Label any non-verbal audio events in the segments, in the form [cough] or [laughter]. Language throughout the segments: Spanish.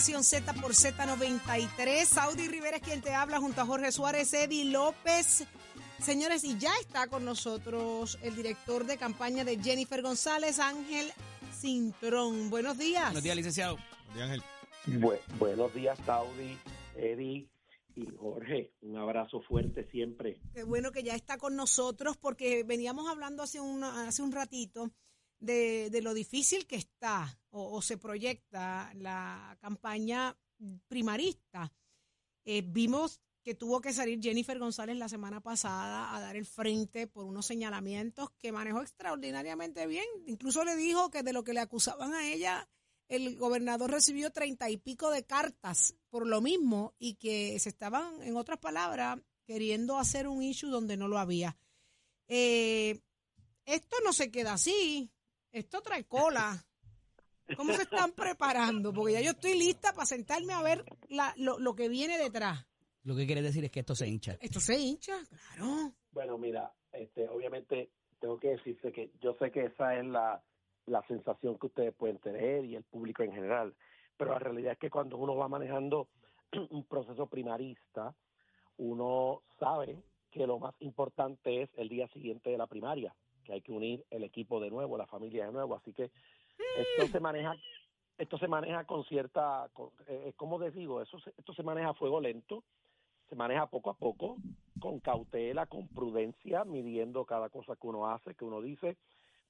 Nación Z por Z93. Saudi Rivera es quien te habla junto a Jorge Suárez, Eddie López. Señores, y ya está con nosotros el director de campaña de Jennifer González, Ángel Cintrón. Buenos días. Buenos días, licenciado. Buenos días, Ángel. Bu- buenos días, Saudi, Eddie y Jorge. Un abrazo fuerte siempre. Qué bueno que ya está con nosotros porque veníamos hablando hace, una- hace un ratito de, de lo difícil que está o, se proyecta la campaña primarista. Eh, vimos que tuvo que salir Jennifer González la semana pasada a dar el frente por unos señalamientos que manejó extraordinariamente bien. Incluso le dijo que de lo que le acusaban a ella, el gobernador recibió treinta y pico de cartas por lo mismo y que se estaban, en otras palabras, queriendo hacer un issue donde no lo había. Eh, esto no se queda así, esto trae cola. ¿Cómo se están preparando? Porque ya yo estoy lista para sentarme a ver la- lo, lo que viene detrás. Lo que quiere decir es que esto se hincha. Esto se hincha, claro. Bueno, mira, este, obviamente tengo que decirte que yo sé que esa es la, la sensación que ustedes pueden tener y el público en general, pero la realidad es que cuando uno va manejando [clears throat] un proceso primarista, uno sabe que lo más importante es el día siguiente de la primaria, que hay que unir el equipo de nuevo, la familia de nuevo, así que esto se maneja esto se maneja con cierta eh, ¿cómo les digo? Eso se- esto se maneja a fuego lento, se maneja poco a poco, con cautela, con prudencia, midiendo cada cosa que uno hace, que uno dice,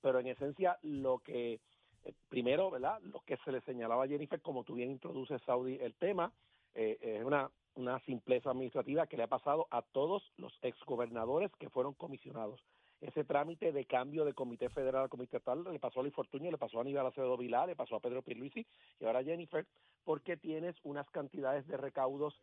pero en esencia lo que eh, primero, ¿verdad? Lo que se le señalaba a Jennifer, como tú bien introduces, Saudi, el tema, eh, es una, una simpleza administrativa que le ha pasado a todos los exgobernadores que fueron comisionados. Ese trámite de cambio de comité federal al comité estatal le pasó a Luis Fortuño, le pasó a Aníbal Acevedo Vilá, le pasó a Pedro Pierluisi y ahora a Jennifer, porque tienes unas cantidades de recaudos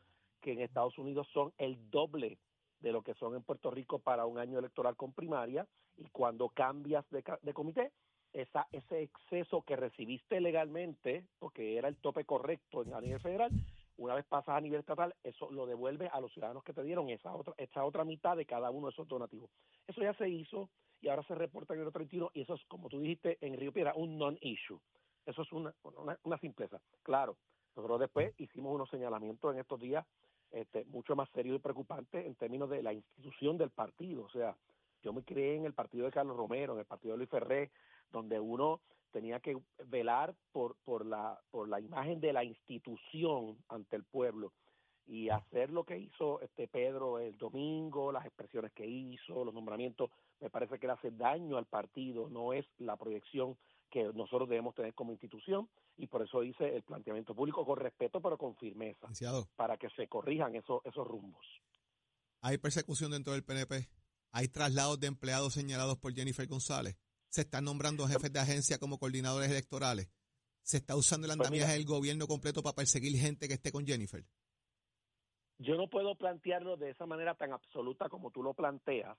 que en Estados Unidos son el doble de lo que son en Puerto Rico para un año electoral con primaria y cuando cambias de, de comité, esa, ese exceso que recibiste legalmente, porque era el tope correcto en- a nivel federal, una vez pasas a nivel estatal, eso lo devuelve a los ciudadanos que te dieron esa otra, esa otra mitad de cada uno de esos donativos. Eso ya se hizo y ahora se reporta en el otro 31 y eso es, como tú dijiste, en Río Piedra, un non-issue. Eso es una, una, una simpleza. Claro, nosotros después hicimos unos señalamientos en estos días este, mucho más serios y preocupantes en términos de la institución del partido. O sea, yo me crié en el partido de Carlos Romero, en el partido de Luis Ferré, donde uno tenía que velar por, por, la, por la imagen de la institución ante el pueblo y hacer lo que hizo este Pedro el domingo, las expresiones que hizo, los nombramientos, me parece que le hace daño al partido, no es la proyección que nosotros debemos tener como institución y por eso hice el planteamiento público con respeto pero con firmeza para que se corrijan esos esos rumbos. hay persecución dentro del PNP. Hay traslados de empleados señalados por Jennifer González. Se están nombrando jefes de agencia como coordinadores electorales. Se está usando el Pues andamiaje mira. del gobierno completo para perseguir gente que esté con Jennifer. Yo no puedo plantearlo de esa manera tan absoluta como tú lo planteas,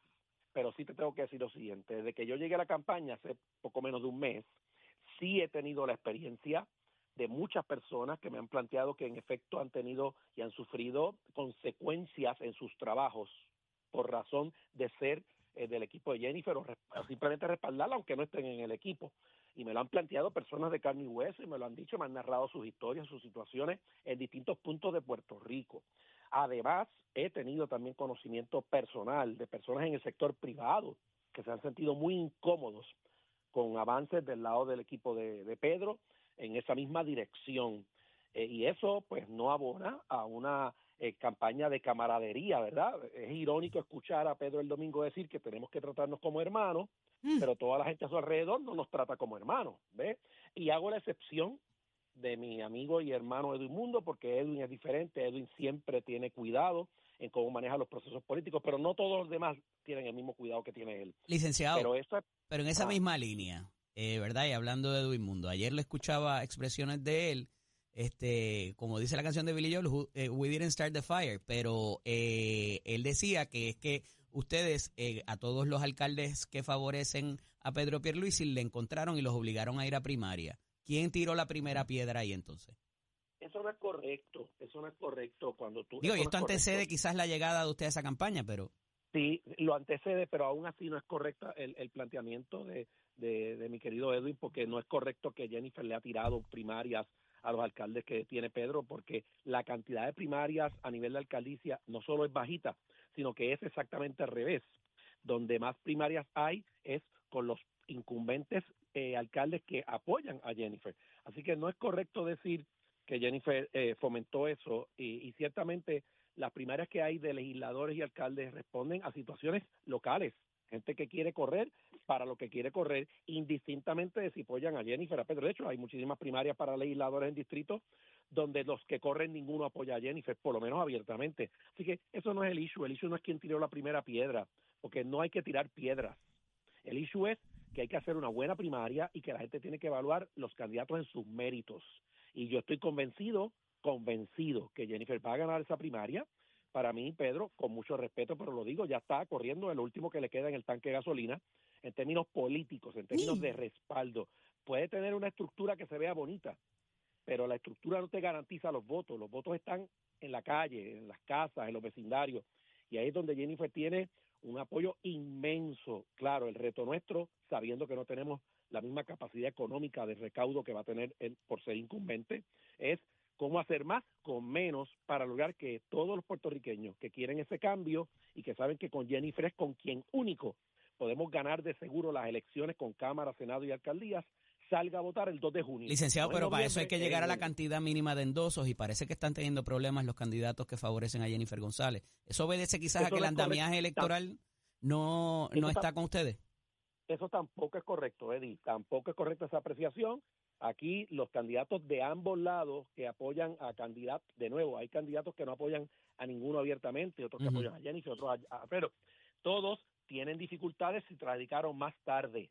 pero sí te tengo que decir lo siguiente. Desde que yo llegué a la campaña hace poco menos de un mes, sí he tenido la experiencia de muchas personas que me han planteado que en efecto han tenido y han sufrido consecuencias en sus trabajos por razón de ser del equipo de Jennifer o, simplemente respaldarla aunque no estén en el equipo. Y me lo han planteado personas de carne y hueso y me lo han dicho, me han narrado sus historias, sus situaciones en distintos puntos de Puerto Rico. Además, he tenido también conocimiento personal de personas en el sector privado que se han sentido muy incómodos con avances del lado del equipo de, de Pedro en esa misma dirección. Eh, y eso pues no abona a una eh, campaña de camaradería, ¿verdad? Es irónico escuchar a Pedro el domingo decir que tenemos que tratarnos como hermanos, Mm. pero toda la gente a su alrededor no nos trata como hermanos, ¿ves? Y hago la excepción de mi amigo y hermano Edwin Mundo, porque Edwin es diferente, Edwin siempre tiene cuidado en cómo maneja los procesos políticos, pero no todos los demás tienen el mismo cuidado que tiene él. Licenciado, Pero en esa Ah. misma línea, eh, ¿verdad? Y hablando de Edwin Mundo, ayer le escuchaba expresiones de él, este, como dice la canción de Billy Joel, who- eh, We Didn't Start the Fire, pero eh, él decía que es que ustedes, eh, a todos los alcaldes que favorecen a Pedro Pierluisi, le encontraron y los obligaron a ir a primaria. ¿Quién tiró la primera piedra ahí entonces? eso no es correcto, eso no es correcto cuando tú Digo, y no esto es antecede correcto. quizás la llegada de usted a esa campaña, pero Sí, lo antecede, pero aún así no es correcta el, el planteamiento de, de, de mi querido Edwin, porque no es correcto que Jennifer le ha tirado primarias a los alcaldes que tiene Pedro, porque la cantidad de primarias a nivel de alcaldicia no solo es bajita, sino que es exactamente al revés. Donde más primarias hay es con los incumbentes eh, alcaldes que apoyan a Jennifer. Así que no es correcto decir que Jennifer eh, fomentó eso y, y ciertamente las primarias que hay de legisladores y alcaldes responden a situaciones locales, gente que quiere correr para lo que quiere correr, indistintamente de si apoyan a Jennifer a Pedro. De hecho, hay muchísimas primarias para legisladores en distritos donde los que corren ninguno apoya a Jennifer, por lo menos abiertamente. Así que eso no es el issue. El issue no es quien tiró la primera piedra, porque no hay que tirar piedras. El issue es que hay que hacer una buena primaria y que la gente tiene que evaluar los candidatos en sus méritos. Y yo estoy convencido, convencido que Jennifer va a ganar esa primaria. Para mí, Pedro, con mucho respeto, pero lo digo, ya está corriendo el último que le queda en el tanque de gasolina en términos políticos, en términos de respaldo. Puede tener una estructura que se vea bonita, pero la estructura no te garantiza los votos. Los votos están en la calle, en las casas, en los vecindarios. Y ahí es donde Jennifer tiene un apoyo inmenso. Claro, el reto nuestro, sabiendo que no tenemos la misma capacidad económica de recaudo que va a tener él por ser incumbente, es cómo hacer más con menos para lograr que todos los puertorriqueños que quieren ese cambio y que saben que con Jennifer es con quien único podemos ganar de seguro las elecciones con Cámara, Senado y alcaldías, salga a votar el 2 de junio. Licenciado, No pero para eso hay que llegar a la cantidad mínima de endosos y parece que están teniendo problemas los candidatos que favorecen a Jennifer González. ¿Eso obedece quizás a que el no andamiaje electoral no, no está- con ustedes? Eso tampoco es correcto, Eddie. Tampoco es correcta esa apreciación. Aquí los candidatos de ambos lados que apoyan a candidatos, de nuevo, hay candidatos que no apoyan a ninguno abiertamente, otros que apoyan a Jennifer, otros a, a- pero todos tienen dificultades si radicaron más tarde.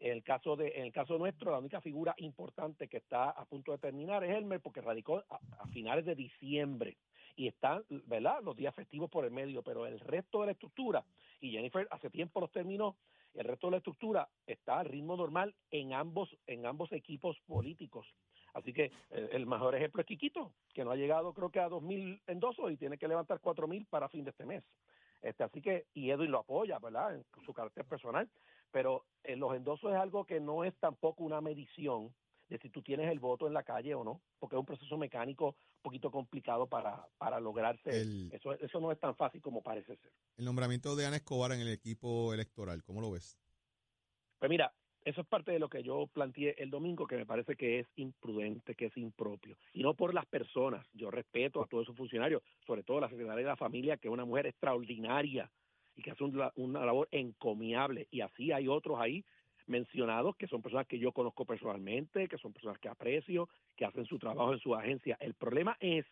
En el caso de, en el caso nuestro, la única figura importante que está a punto de terminar es Elmer, porque radicó a, finales de diciembre y están, ¿verdad? Los días festivos por el medio, pero el resto de la estructura y Jennifer hace tiempo los terminó. El resto de la estructura está al ritmo normal en ambos en ambos equipos políticos. Así que eh, el mejor ejemplo es Quiquito, que no ha llegado creo que a 2.000 endosos y tiene que levantar 4.000 para fin de este mes. Este, así que, y Edwin lo apoya, ¿verdad? En su carácter personal, pero eh, los endosos es algo que no es tampoco una medición de si tú tienes el voto en la calle o no, porque es un proceso mecánico un poquito complicado para, para lograrse. El- Eso, eso no es tan fácil como parece ser. El nombramiento de Ana Escobar en el equipo electoral, ¿cómo lo ves? Pues mira, eso es parte de lo que yo planteé el domingo, que me parece que es imprudente, que es impropio. Y no por las personas. Yo respeto a todos esos funcionarios, sobre todo la secretaria de la familia, que es una mujer extraordinaria y que hace una, una labor encomiable. Y así hay otros ahí mencionados que son personas que yo conozco personalmente, que son personas que aprecio, que hacen su trabajo en su agencia. El problema es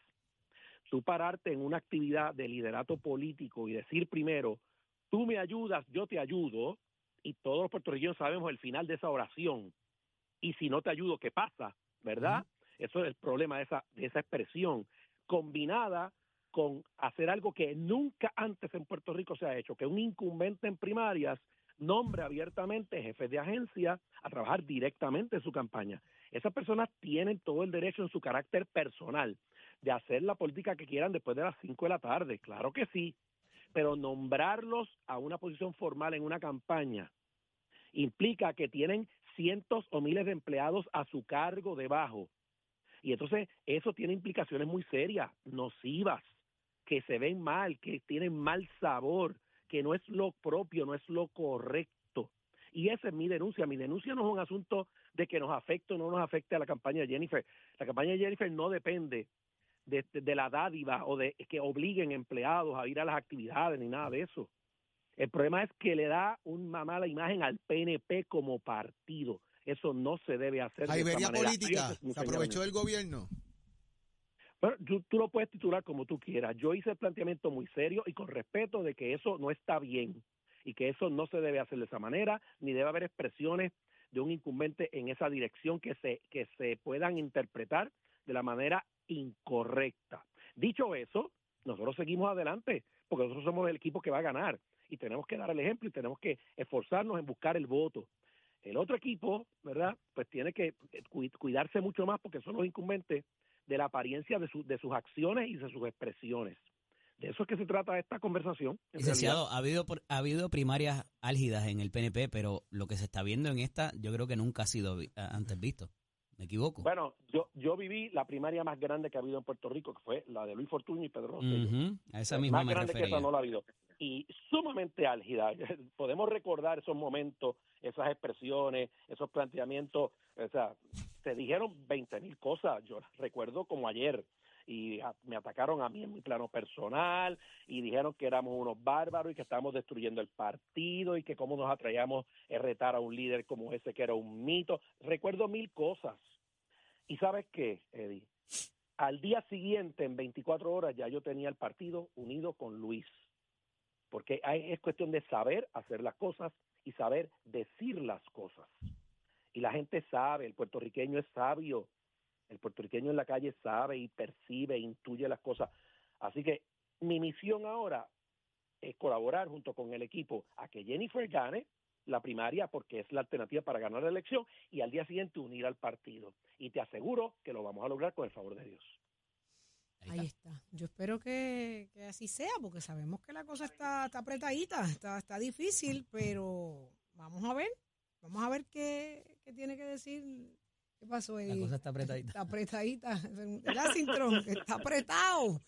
tú pararte en una actividad de liderato político y decir primero, tú me ayudas, yo te ayudo, y todos los puertorriqueños sabemos el final de esa oración. Y si no te ayudo, ¿qué pasa? ¿Verdad? Eso es el problema de esa, de esa expresión, combinada con hacer algo que nunca antes en Puerto Rico se ha hecho, que un incumbente en primarias nombre abiertamente jefes de agencia a trabajar directamente en su campaña. Esas personas tienen todo el derecho en su carácter personal de hacer la política que quieran después de las 5 de la tarde, claro que sí, pero nombrarlos a una posición formal en una campaña implica que tienen cientos o miles de empleados a su cargo debajo. Y entonces eso tiene implicaciones muy serias, nocivas, que se ven mal, que tienen mal sabor, que no es lo propio, no es lo correcto. Y esa es mi denuncia. Mi denuncia no es un asunto de que nos afecte o no nos afecte a la campaña de Jennifer. La campaña de Jennifer no depende de, de- de la dádiva o de que obliguen empleados a ir a las actividades ni nada de eso. El problema es que le da una mala imagen al PNP como partido. Eso no se debe hacer. La de esa Iberia política, mi se aprovechó del gobierno. Bueno, tú, tú lo puedes titular como tú quieras. Yo hice el planteamiento muy serio y con respeto de que eso no está bien y que eso no se debe hacer de esa manera, ni debe haber expresiones de un incumbente en esa dirección que se, que se puedan interpretar de la manera incorrecta. Dicho eso, nosotros seguimos adelante, porque nosotros somos el equipo que va a ganar y tenemos que dar el ejemplo y tenemos que esforzarnos en buscar el voto. El otro equipo, ¿verdad? Pues tiene que cu- cuidarse mucho más porque son los incumbentes de la apariencia de, su- de sus acciones y de sus expresiones. De eso es que se trata esta conversación. en Licenciado, ha habido, ha habido primarias álgidas en el PNP, pero lo que se está viendo en esta, yo creo que nunca ha sido antes visto. ¿Me equivoco? Bueno, yo yo viví la primaria más grande que ha habido en Puerto Rico, que fue la de Luis Fortuño y Pedro Rosselló. A esa misma más me grande que esa no la ha habido. Y sumamente álgida. [laughs] Podemos recordar esos momentos, esas expresiones, esos planteamientos. O sea, se dijeron 20 mil cosas. Yo recuerdo como ayer. Y me atacaron a mí en mi plano personal y dijeron que éramos unos bárbaros y que estábamos destruyendo el partido y que cómo nos atraíamos a retar a un líder como ese que era un mito. Recuerdo mil cosas. ¿Y sabes qué, Eddie? Al día siguiente, en 24 horas, ya yo tenía el partido unido con Luis. Porque hay- es cuestión de saber hacer las cosas y saber decir las cosas. Y la gente sabe, el puertorriqueño es sabio. El puertorriqueño en la calle sabe y percibe, intuye las cosas. Así que mi misión ahora es colaborar junto con el equipo a que Jennifer gane la primaria porque es la alternativa para ganar la elección y al día siguiente unir al partido. Y te aseguro que lo vamos a lograr con el favor de Dios. Ahí Ahí está. está. Yo espero que, que así sea, porque sabemos que la cosa está, está apretadita, está, está difícil, pero vamos a ver, vamos a ver qué, qué tiene que decir. ¿Qué pasó, La Eddie? cosa está apretadita. Está apretadita, ¿verdad, Cintrón? Está apretado.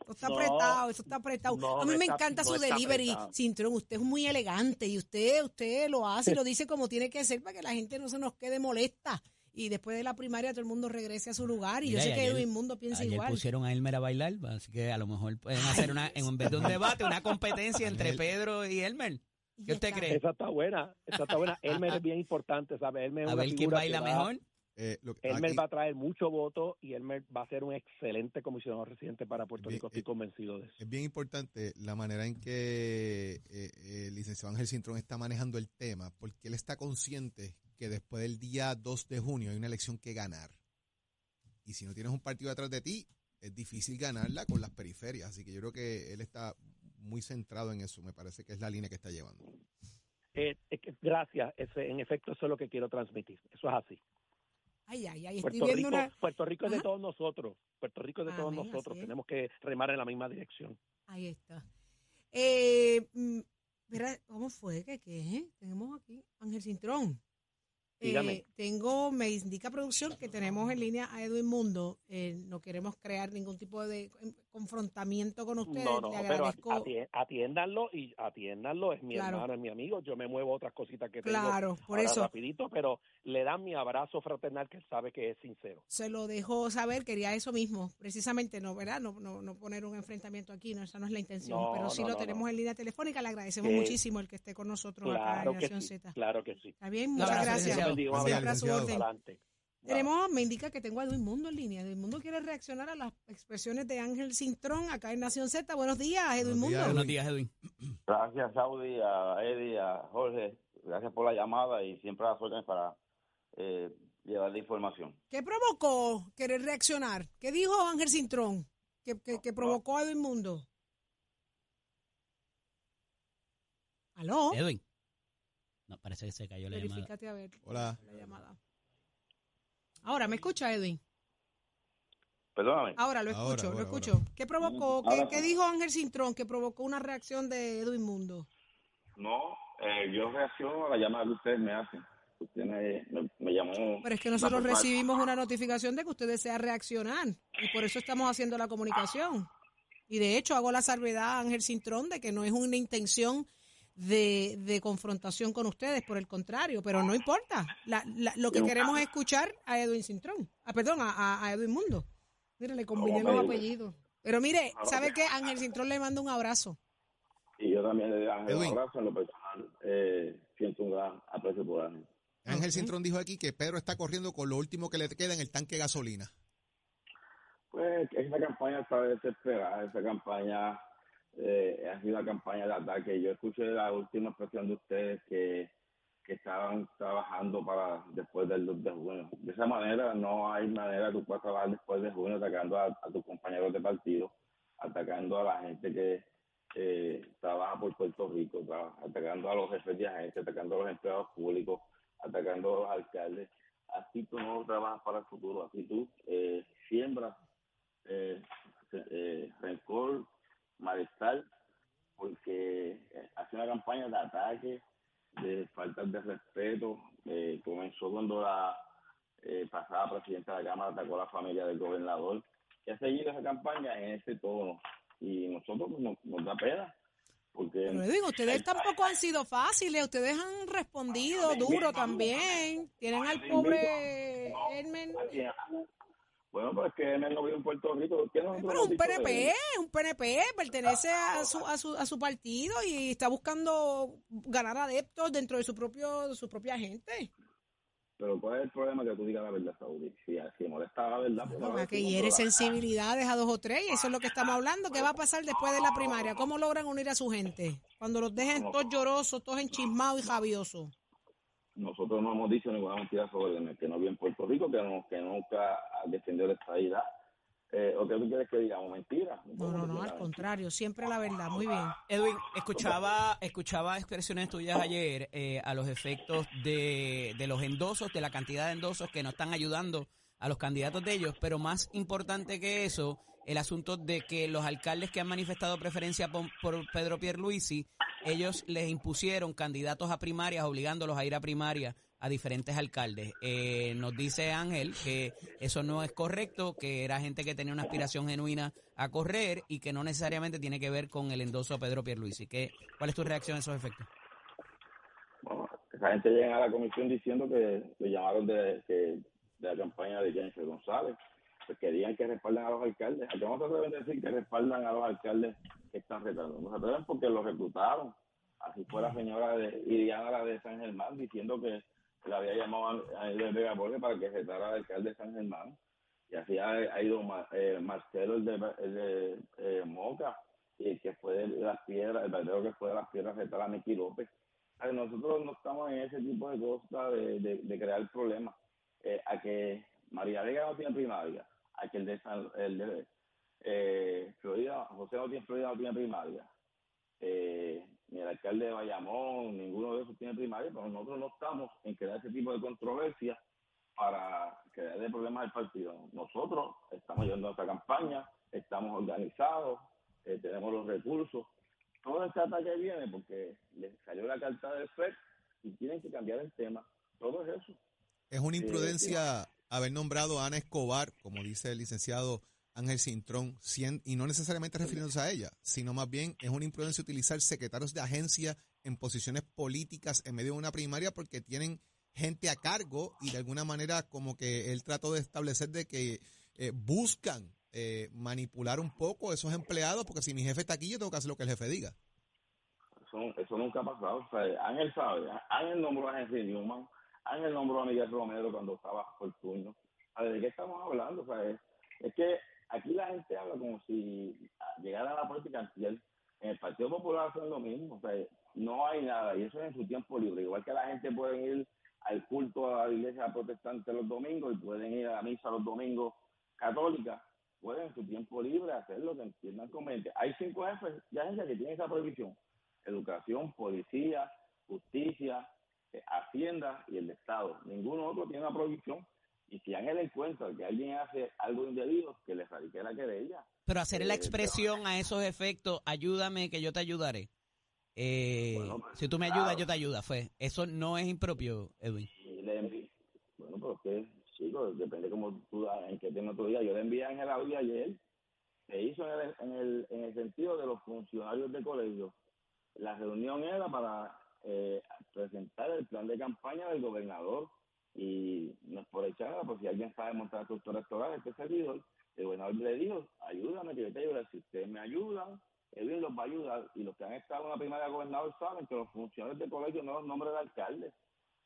Esto está No, apretado, eso está apretado. no, a mí me está- encanta no su delivery, apretado. Cintrón. Usted es muy elegante y usted, usted lo hace y lo dice como tiene que ser para que la gente no se nos quede molesta. Y después de la primaria todo el mundo regrese a su lugar. Y Mira, yo sé y que Edwin Mundo piensa Ayer igual. pusieron a Elmer a bailar, así que a lo mejor pueden hacer una, en vez de un debate, una competencia entre. Pedro y Elmer. ¿Qué usted cree? Esa está buena, esa está buena. [laughs] Elmer es bien importante, ¿sabes? Elmer es A una ver quién baila mejor. Eh, lo Elmer aquí- va a traer mucho voto y Elmer va a ser un excelente comisionado residente para Puerto Bien, Rico. Estoy eh, convencido de eso. Es bien importante la manera en que eh, el licenciado Ángel Cintrón está manejando el tema, porque él está consciente que después del día 2 de junio hay una elección que ganar. Y si no tienes un partido atrás de ti, es difícil ganarla con las periferias. Así que yo creo que él está muy centrado en eso. Me parece que es la línea que está llevando. Eh, gracias, ese, en efecto eso es lo que quiero transmitir. Eso es así. Ay, ay, ay, estoy Puerto viendo Rico, una... Puerto Rico es de todos nosotros. Puerto Rico es de todos Amén, nosotros. Tenemos que remar en la misma dirección. Ahí está. Eh, mm, mira, ¿cómo fue? ¿Qué qué? Tenemos aquí Ángel Cintrón. Eh, tengo, me indica producción que tenemos en línea a Edwin Mundo. Eh, no queremos crear ningún tipo de confrontamiento con ustedes. No, no, Le pero agradezco. atiéndanlo y atiéndanlo. Es mi Claro. hermano, es mi amigo. Yo me muevo otras cositas que tengo Claro, por ahora eso rapidito, pero le dan mi abrazo fraternal que él sabe que es sincero. se lo dejo saber. Quería eso mismo, precisamente, no, ¿verdad? No, no, no poner un enfrentamiento aquí, no, esa no es la intención. No, pero sí no, lo no, tenemos no. en línea telefónica. Le agradecemos Que- muchísimo el que esté con nosotros acá Claro en que Nación sí, Z. claro que sí. Está bien, Un muchas abrazo, gracias. licenciado. Bendiga, Tenemos, me indica que tengo a Edwin Mundo en línea. Edwin Mundo quiere reaccionar a las expresiones de Ángel Cintrón acá en Nación Z. Buenos días, Edwin Buenos Mundo. días, Buenos días, Edwin. Gracias, Saudi, a Eddie, a Jorge. Gracias por la llamada y siempre a las órdenes para eh, llevar la información. ¿Qué provocó querer reaccionar? ¿Qué dijo Ángel Cintrón que, que, que provocó a Edwin Mundo? ¿Aló? Edwin. No, parece que se cayó la llamada. Verifícate a ver. Hola. la llamada. Ahora, ¿me escucha, Edwin? Perdóname. Ahora lo escucho, ahora, lo escucho. ¿Qué provocó? ¿Qué, Ahora qué dijo Ángel Cintrón que provocó una reacción de Edwin Mundo? No, eh, yo reacciono a la llamada que ustedes me hacen. Usted me, me, me llamó. Pero es que nosotros recibimos una notificación de que usted desea reaccionar y por eso estamos haciendo la comunicación. Y de hecho hago la salvedad a Ángel Cintrón de que no es una intención de, de confrontación con ustedes, por el contrario, pero no importa. La- la- lo que queremos es escuchar a Edwin Cintrón, ah, perdón, a, Edwin Mundo. Mire, le combiné los apellidos. Pero mire, Ah, ¿sabe qué? Ángel Cintrón le manda un abrazo. Y yo también le Ángel un abrazo en lo personal. Eh, siento un gran aprecio por Ángel. Ángel. Cintrón dijo aquí que Pedro está corriendo con lo último que le queda en el tanque de gasolina. Pues esa campaña está desesperada, esa campaña eh, ha sido una campaña de ataque. Yo escuché la última expresión de ustedes que, que estaban trabajando para después del 2 de junio. De esa manera no hay manera que tú puedas trabajar después de junio atacando a, tus compañeros de partido, atacando a la gente que eh, trabaja por Puerto Rico, atacando a los jefes de agencia, atacando a los empleados públicos, atacando a los alcaldes. Así tú no trabajas para el futuro, así tú eh, siembras eh, eh, rencor, malestar, porque eh, hace una campaña de ataque, de falta de respeto. eh, comenzó cuando la eh, pasada presidenta de la Cámara atacó a la familia del gobernador, que ha seguido esa campaña en ese tono. Y nosotros pues, nos, nos da pena. Porque Pero digo, ustedes tampoco han sido fáciles, ustedes han respondido duro también. Tienen al pobre Hermen. Bueno, pues es que él no vive en Puerto Rico. ¿Qué nosotros Pero un de PNP, él? un PNP, pertenece a su, a su, a su partido y está buscando ganar adeptos dentro de su propio de su propia gente. Pero ¿cuál es el problema que tú digas la verdad, Saudi? Si, si molesta la verdad, pues No, que hiere sensibilidades a dos o tres y eso es lo que estamos hablando. ¿Qué va a pasar después de la primaria? ¿Cómo logran unir a su gente? Cuando los dejen todos llorosos, todos enchismados y javiosos. Nosotros no hemos dicho ninguna mentira sobre él, que no vive en Puerto Rico, que, no, que nunca ha defendido la estadidad. Eh, ¿O qué tú quieres que digamos? Mentira. No, no, no, al contrario, siempre la verdad. Muy bien. Edwin, escuchaba, escuchaba expresiones tuyas ayer eh, a los efectos de, de los endosos, de la cantidad de endosos que no están ayudando a los candidatos de ellos, pero más importante que eso, el asunto de que los alcaldes que han manifestado preferencia por, por Pedro Pierluisi, ellos les impusieron candidatos a primarias, obligándolos a ir a primarias a diferentes alcaldes. Eh, nos dice Ángel que eso no es correcto, que era gente que tenía una aspiración genuina a correr y que no necesariamente tiene que ver con el endoso a Pedro Pierluisi. ¿Qué, ¿Cuál es tu reacción a esos efectos? Esa gente llega a la comisión diciendo que le llamaron de, de la campaña de Jennifer González, que querían que respaldan a los alcaldes. ¿A qué no se atreven decir que respaldan a los alcaldes que están retando? No se atreven porque los reclutaron. Así fue la señora de Iriana la de San Germán diciendo que le había llamado a a Edwin Vega para que retara al alcalde de San Germán. Y así ha, ido eh, Marcelo, el de, de eh, Moca, y que fue de las piedras, el verdadero que fue de las piedras, retar a Miki López. A nosotros no estamos en ese tipo de cosas de, de, de crear problemas. Eh, a que María Vega no tiene primaria, a que el de, San, el de eh, Florida, José no tiene Florida, no tiene primaria. Eh, ni el alcalde de Bayamón, ninguno de esos tiene primaria, pero nosotros no estamos en crear ese tipo de controversia para crearle problemas al partido. Nosotros estamos llevando nuestra campaña, estamos organizados, eh, tenemos los recursos. Todo este ataque viene porque les salió la carta del FED y tienen que cambiar el tema. Todo es eso. Es una Sí, imprudencia haber nombrado a Ana Escobar, como dice el licenciado Ángel Cintrón, y no necesariamente refiriéndose a ella, sino más bien es una imprudencia utilizar secretarios de agencia en posiciones políticas en medio de una primaria porque tienen gente a cargo y de alguna manera como que él trató de establecer de que eh, buscan eh, manipular un poco esos empleados porque si mi jefe está aquí yo tengo que hacer lo que el jefe diga. Eso, eso nunca ha pasado. O sea, Ángel sabe, Ángel nombró a Henry Newman, Ángel nombró a Miguel Romero cuando estaba por turno. A ver, ¿de qué estamos hablando? O sea, es, es que aquí la gente habla como si llegara a la política. En el Partido Popular hacen lo mismo. O sea, no hay nada. Y eso es en su tiempo libre. Igual que la gente puede ir al culto a la iglesia protestante los domingos y pueden ir a la misa los domingos católica, pueden en su tiempo libre hacer lo que entiendan conveniente. Hay cinco jefes de agencia que tienen esa prohibición. Educación, policía, justicia, hacienda y el Estado. Ninguno otro tiene una prohibición. Y si Ángel encuentra que alguien hace algo indebido, que le radique la querella. Pero hacer Eh, la expresión a esos efectos, ayúdame que yo te ayudaré. Eh, Bueno, pues, si tú me claro. ayudas, yo te ayudo. Fue. Eso no es impropio, Edwin. Le Bueno, pero que, chico, depende como tú, en qué tema tú digas. Yo le envié a Ángel Audio ayer. Se hizo en el, en, el, en el sentido de los funcionarios de colegio. La reunión era para eh, presentar el plan de campaña del gobernador. Y no es por echar, pues si alguien sabe montar estructura electoral, este servidor, el gobernador le dijo, ayúdame que yo te ayude. Si ustedes me ayudan, Edwin los va a ayudar. Y los que han estado en la primaria de gobernador saben que los funcionarios de colegio no los nombra el alcalde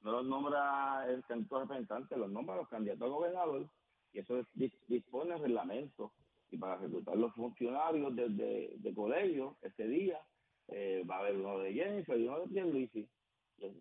no los nombra el candidato representante, los nombra los candidatos a gobernador y eso es- dis- dispone el reglamento. Y para reclutar los funcionarios de, de colegio ese día eh, va a haber uno de Jennifer y uno de Pierluisi.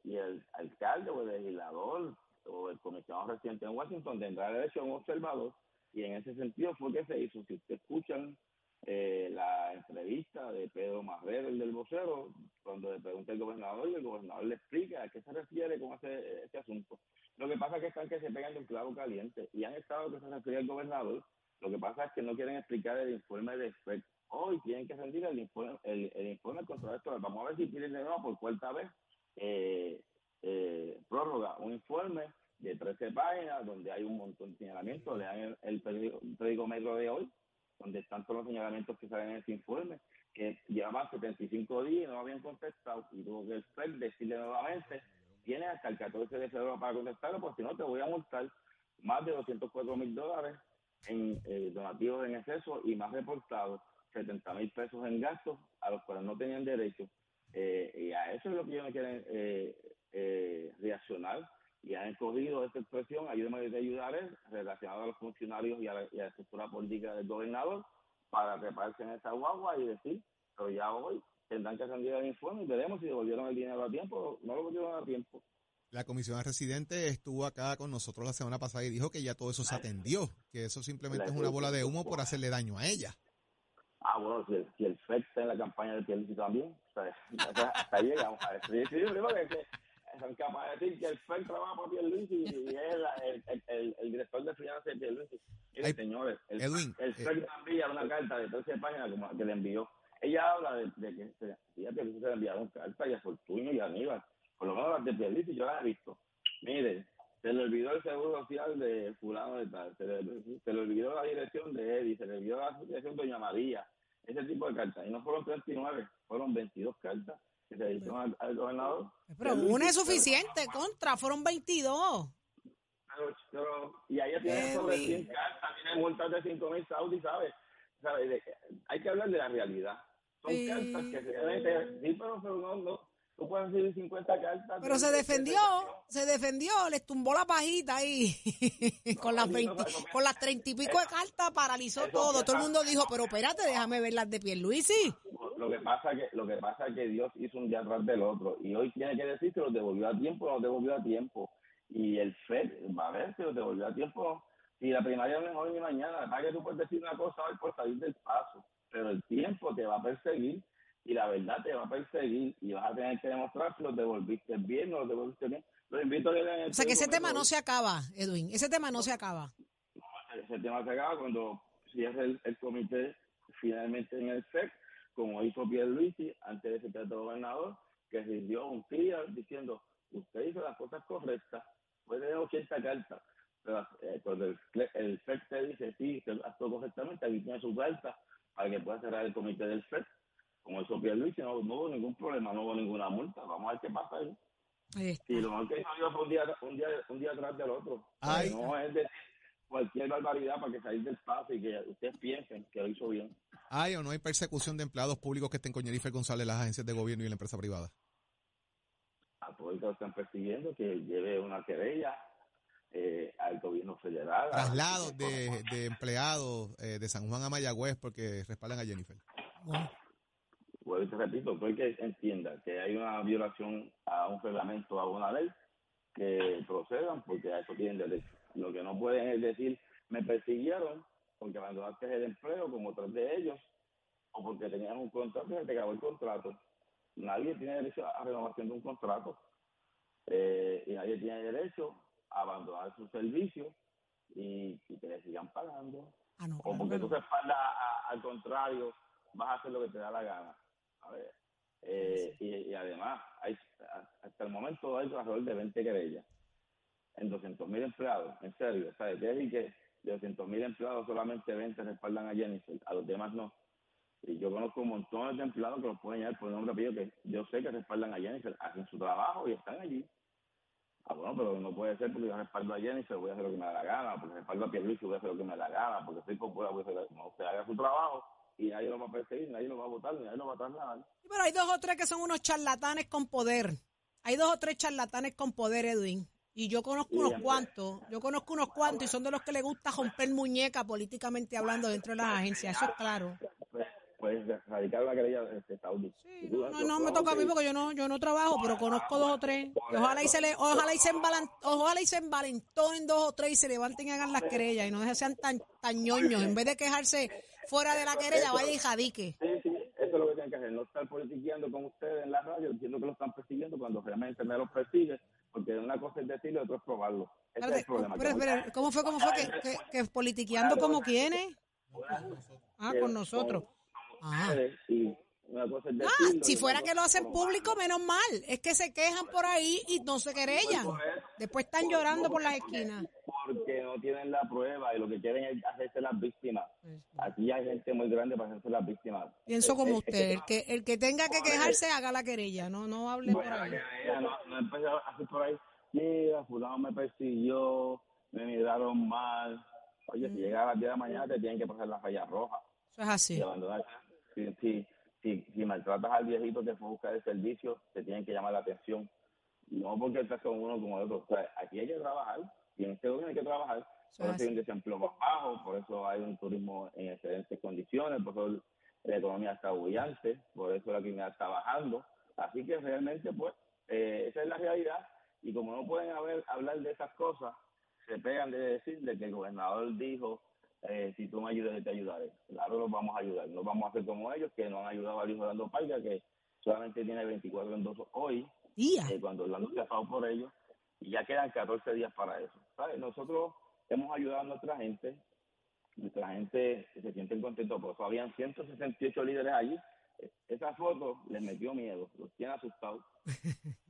Y, el- alcalde o el legislador o el comisionado residente en Washington tendrá derecho a un observador y en ese sentido fue que se hizo. Si ustedes escuchan eh, la entrevista de Pedro Marrero, el del vocero, cuando le pregunta el gobernador y el gobernador le explica a qué se refiere con ese, ese asunto. Lo que pasa es que están que se pegan de un clavo caliente y han estado que se refiere el gobernador. Lo que pasa es que no quieren explicar el informe de FED. Hoy tienen que rendir el informe, el, el informe del control electoral. Vamos a ver si piden de nuevo por cuarta vez eh, eh, prórroga, un informe de 13 páginas, donde hay un montón de señalamientos. Lean el, el el periódico de hoy, donde están todos los señalamientos que salen en ese informe, que llevaban 75 días y no habían contestado, y tuvo que el FED decirle nuevamente, tienes hasta el 14 de febrero para contestarlo, porque si no te voy a multar más de 204 mil dólares en eh, donativos en exceso y más reportados, 70 mil pesos en gastos a los cuales no tenían derecho. Eh, y a eso es lo que ellos no quieren eh, eh, reaccionar y han escogido esta expresión, ayúdame a ayudar, relacionado a los funcionarios y a, la, y a la estructura política del gobernador, para treparse en esa guagua y decir, pero ya hoy tendrán que rendir el informe y veremos si devolvieron el dinero a tiempo o no lo devolvieron a tiempo. La comisión residente estuvo acá con nosotros la semana pasada y dijo que ya todo eso se atendió, que eso simplemente es una bola de humo por hacerle daño a ella. Ah, bueno, si el, si el FED está en la campaña del Pierluisi también, o sea, [laughs] hasta ahí llegamos a eso. Sí, sí, yo que son capaces de decir que el FED trabaja para Pierluisi y es el, el, el, el director de finanzas de Pierluisi. Miren, Ay, señores, el, Edwin, el eh, FED envía una carta de 13 páginas como que le envió. Ella habla de, de que se, se le enviaron cartas y a Fortunio y a Aníbal. Por lo menos las de Pierluisi yo las he visto. Mire, se le olvidó el seguro social de fulano de tal, se le, se le olvidó la dirección de Eddie, se le olvidó la dirección de Doña María, ese tipo de cartas. Y no fueron 39, fueron 22 cartas que se hicieron al, gobernador. Pero una es suficiente, contra, fueron 22. Pero, pero- y ahí tiene sobre Edwin. 100 cartas, tiene multas de 5 mil saudis, ¿sabes? ¿Sabe? De- hay que hablar de la realidad. Son Sí. cartas que se deben de- Sí, pero, pero no, no. Tú puedes recibir 50 cartas. Pero se de- defendió, se defendió, les tumbó la pajita ahí. [laughs] con las 20, con las 30 y pico de cartas paralizó todo. Todo el mundo dijo, pero espérate, déjame ver las de Pierluisi. Lo que pasa que lo que pasa es que Dios hizo un día atrás del otro y hoy tiene que decir que los devolvió a tiempo o no devolvió a tiempo y el FED va a ver si los devolvió a tiempo si la primaria no es hoy ni mañana para que tú puedes decir una cosa hoy por salir del paso pero el tiempo te va a perseguir y la verdad te va a perseguir y vas a tener que demostrar si los devolviste bien o los devolviste bien los invito a que lean el O sea que ese tema no se acaba, Edwin. Ese tema no se acaba. ese tema se acaba cuando cierre el, el comité finalmente en el SEC, como hizo Pierluisi antes de ser gobernador, que rindió un clear diciendo, usted hizo las cosas correctas, puede tener 80 cartas, pero eh, cuando el, el SEC te dice, sí, usted actuó correctamente, aquí tiene su carta para que pueda cerrar el comité del SEC. Como hizo Pierluisi, no, no hubo ningún problema, no hubo ninguna multa. Vamos a ver qué pasa ahí. Sí, lo mejor que hizo Dios fue un día, un día, un día atrás del otro. No es decir cualquier barbaridad para que salir del paso y que ustedes piensen que lo hizo bien. ¿Hay o no hay persecución de empleados públicos que estén con Jennifer González, las agencias de gobierno y la empresa privada? A todos los que lo están persiguiendo, que lleve una querella eh, al gobierno federal. a- Traslados de, de empleados eh, de San Juan a Mayagüez porque respaldan a Jennifer. Vuelvo y te repito, todo el que entienda que hay una violación a un reglamento, a una ley, que procedan porque a eso tienen derecho. Lo que no pueden es decir, me persiguieron porque abandonaste el empleo como tres de ellos o porque tenían un contrato y se te acabó el contrato. Nadie tiene derecho a renovación de un contrato eh, y nadie tiene derecho a abandonar su servicio y, y que le sigan pagando Ah, no, o claro porque que tú te espaldas a- al contrario, vas a hacer lo que te da la gana. A ver, eh, y, y además, hay, hasta el momento hay alrededor de 20 querellas en 200 mil empleados, en serio, ¿sabes? Quiere decir que de 200 mil empleados solamente 20 respaldan a Jennifer, a los demás no. Y yo conozco un montón de empleados que los pueden llevar por nombre apellido que yo sé que respaldan a Jennifer, hacen su trabajo y están allí. Ah, bueno, pero no puede ser porque yo respaldo a Jennifer, voy a hacer lo que me da la gana, porque respaldo a Pierluisi, voy a hacer lo que me da la gana, porque soy popular, voy a hacer lo que usted haga su trabajo y nadie lo va a perseguir, nadie lo va a votar, nadie lo va a trasladar. Pero hay dos o tres que son unos charlatanes con poder. Hay dos o tres charlatanes con poder, Edwin. Y yo conozco unos cuantos, yo conozco unos cuantos y son de los que les gusta romper muñeca políticamente hablando dentro de las agencias, eso es claro. Pues, radicar la querella este, Saudi. Sí, no, no, no me toca a mí porque yo no, yo no trabajo, pero conozco dos o tres. Y ojalá y se le, ojalá y se envalan- ojalá y se envalentonen dos o tres y se levanten y hagan las querellas y no sean tan, tan ñoños. En vez de quejarse fuera de la querella, vaya y jadique. Sí, sí, eso es lo que tienen que hacer, no estar politiqueando con ustedes en la radio diciendo que lo están persiguiendo cuando realmente me los persigue, porque una cosa es decirlo y otra es probarlo. Ese es el problema. que espera, ¿Cómo fue, cómo fue que, que, que politiqueando como quiénes? Ah, con nosotros. Ah, ustedes y Una cosa es Ah, decirlo si fuera que lo hacen público, menos mal. Es que se quejan por ahí y no se querellan. Después están llorando por las esquinas. No tienen la prueba y lo que quieren es hacerse las víctimas. Aquí hay gente muy grande para hacerse las víctimas. Pienso Eh, como eh, usted, el que, el que tenga que quejarse, haga la querella, no, no hable por ahí. que ella no, no empezó a hacer por ahí, mira, fulano me persiguió, me miraron mal. Oye, si llega a las 10 de la mañana te tienen que pasar la falla roja Eso es así. y abandonar. Si, si, si, si maltratas al viejito que fue a buscar el servicio, te tienen que llamar la atención. No porque estás con uno como el otro. O sea, aquí hay que trabajar y en este gobierno hay que trabajar. Eso Por es eso hay un desempleo más bajo, por eso hay un turismo en excelentes condiciones, por eso la economía está bullante, por eso la criminalidad está bajando. Así que realmente, pues, eh, esa es la realidad. Y como no pueden haber, hablar de esas cosas, se pegan de decir de que el gobernador dijo, eh, si tú me ayudas, te ayudaré. Claro, los vamos a ayudar. No vamos a hacer como ellos, que no han ayudado al hijo de Orlando Parga, que solamente tiene 24 endosos hoy, eh, cuando Orlando se ha pasado por ellos, y ya quedan 14 días para eso. ¿sabes? Nosotros hemos ayudado a nuestra gente, nuestra gente se siente contento, por eso habían 168 líderes allí. Esa foto les metió miedo, los tiene asustados. [laughs]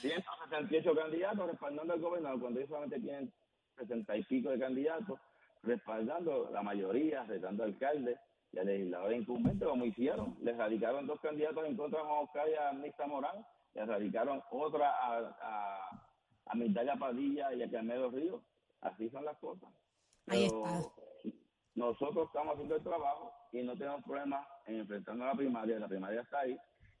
168 candidatos respaldando al gobernador, cuando ellos solamente tienen 60 y pico de candidatos, respaldando la mayoría, retando al alcalde y al legislador incumbente, como hicieron. Les radicaron dos candidatos en contra de Juan Oscar y a Mista Morán, le radicaron otra a, a, a Migdalia Padilla y a Carmelo Ríos. Así son las cosas. Ahí Pero nosotros estamos haciendo el trabajo y no tenemos problemas en enfrentarnos a la primaria. La primaria está ahí.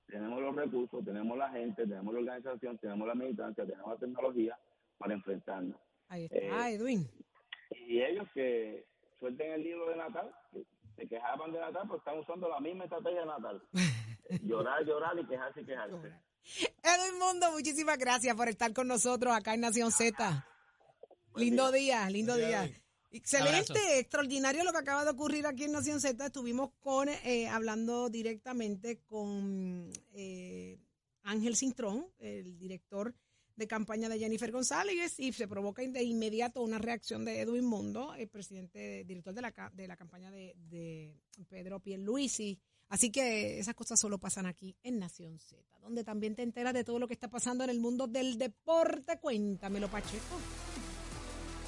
Tenemos los recursos, tenemos la gente, tenemos la organización, tenemos la militancia, tenemos la tecnología para enfrentarnos. Ahí está, eh, Edwin. Y ellos que suelten el libro de Natal, que se quejaban de Natal, pues están usando la misma estrategia de Natal. [laughs] llorar, llorar y quejarse y quejarse. Edwin Mundo, muchísimas gracias por estar con nosotros acá en Nación Z. Lindo día, lindo día. Excelente, Abrazo. extraordinario lo que acaba de ocurrir aquí en Nación Z. Estuvimos con eh, hablando directamente con eh, Ángel Cintrón, el director de campaña de Jennifer González, y se provoca de inmediato una reacción de Edwin Mundo, el presidente, director de la, de la campaña de, de Pedro Pierluisi. Así que esas cosas solo pasan aquí en Nación Z, donde también te enteras de todo lo que está pasando en el mundo del deporte. Cuéntamelo, Pacheco.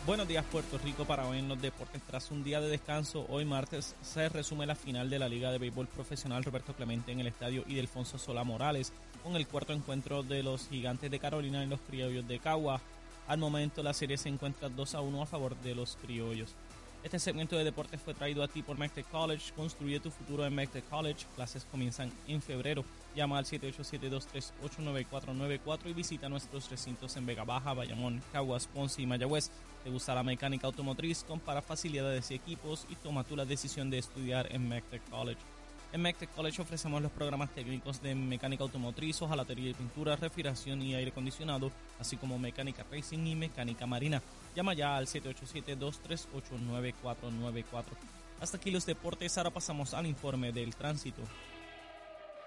Buenos días Puerto Rico para hoy en los deportes. Tras un día de descanso, hoy martes se resume la final de la Liga de Béisbol Profesional Roberto Clemente en el estadio Idelfonso Sola Morales con el cuarto encuentro de los gigantes de Carolina y los criollos de Cagua. Al momento la serie se encuentra 2 a 1 a favor de los criollos. Este segmento de deportes fue traído a ti por McTech College. Construye tu futuro en McTech College. Clases comienzan en febrero. Llama al 787-238-9494 y visita nuestros recintos en Vega Baja, Bayamón, Caguas, Ponce y Mayagüez. ¿Te gusta la mecánica automotriz? Compara facilidades y equipos y toma tú la decisión de estudiar en McTech College. En McTech College ofrecemos los programas técnicos de mecánica automotriz, hojalatería y pintura, refrigeración y aire acondicionado, así como mecánica racing y mecánica marina. Llama ya al 787-238-9494. Hasta aquí los deportes, ahora pasamos al informe del tránsito.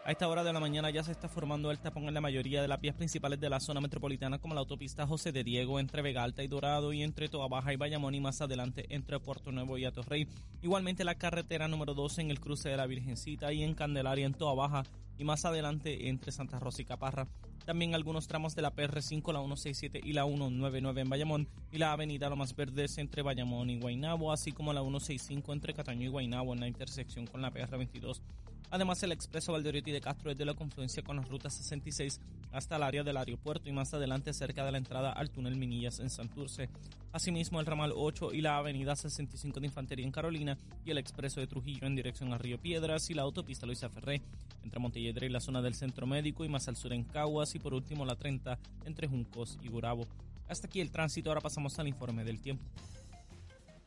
A esta hora de la mañana ya se está formando el tapón en la mayoría de las vías principales de la zona metropolitana, como la autopista José de Diego entre Vega Alta y Dorado y entre Toa Baja y Bayamón y más adelante entre Puerto Nuevo y Atorrey. Igualmente la carretera número 12 en el cruce de la Virgencita y en Candelaria en Toa Baja y más adelante entre Santa Rosa y Caparra. También algunos tramos de la PR5, la 167 y la 199 en Bayamón y la avenida Lomas Verdes entre Bayamón y Guaynabo, así como la 165 entre Cataño y Guaynabo en la intersección con la PR22. Además, el expreso Valdoriotti de Castro es de la confluencia con la ruta 66 hasta el área del aeropuerto y más adelante cerca de la entrada al túnel Minillas en Santurce. Asimismo, el ramal 8 y la avenida 65 de Infantería en Carolina y el expreso de Trujillo en dirección a Río Piedras y la autopista Luisa Ferré entre Montelledre y la zona del Centro Médico y más al sur en Caguas y por último la 30 entre Juncos y Gurabo. Hasta aquí el tránsito, ahora pasamos al informe del tiempo.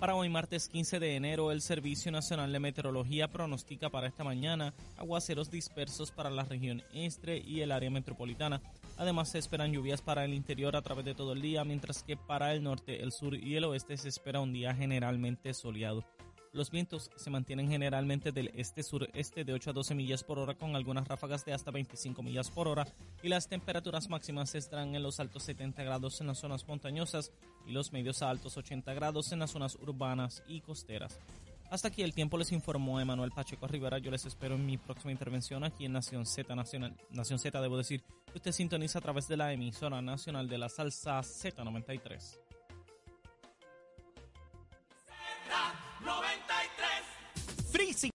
Para hoy martes 15 de enero, el Servicio Nacional de Meteorología pronostica para esta mañana aguaceros dispersos para la región este y el área metropolitana. Además se esperan lluvias para el interior a través de todo el día, mientras que para el norte, el sur y el oeste se espera un día generalmente soleado. Los vientos se mantienen generalmente del este-sureste de 8 a 12 millas por hora con algunas ráfagas de hasta 25 millas por hora y las temperaturas máximas estarán en los altos 70 grados en las zonas montañosas y los medios a altos 80 grados en las zonas urbanas y costeras. Hasta aquí el tiempo les informó Emanuel Pacheco Rivera. Yo les espero en mi próxima intervención aquí en Nación Z Nacional. Nación Z, debo decir, usted sintoniza a través de la emisora nacional de la salsa Z93. 360.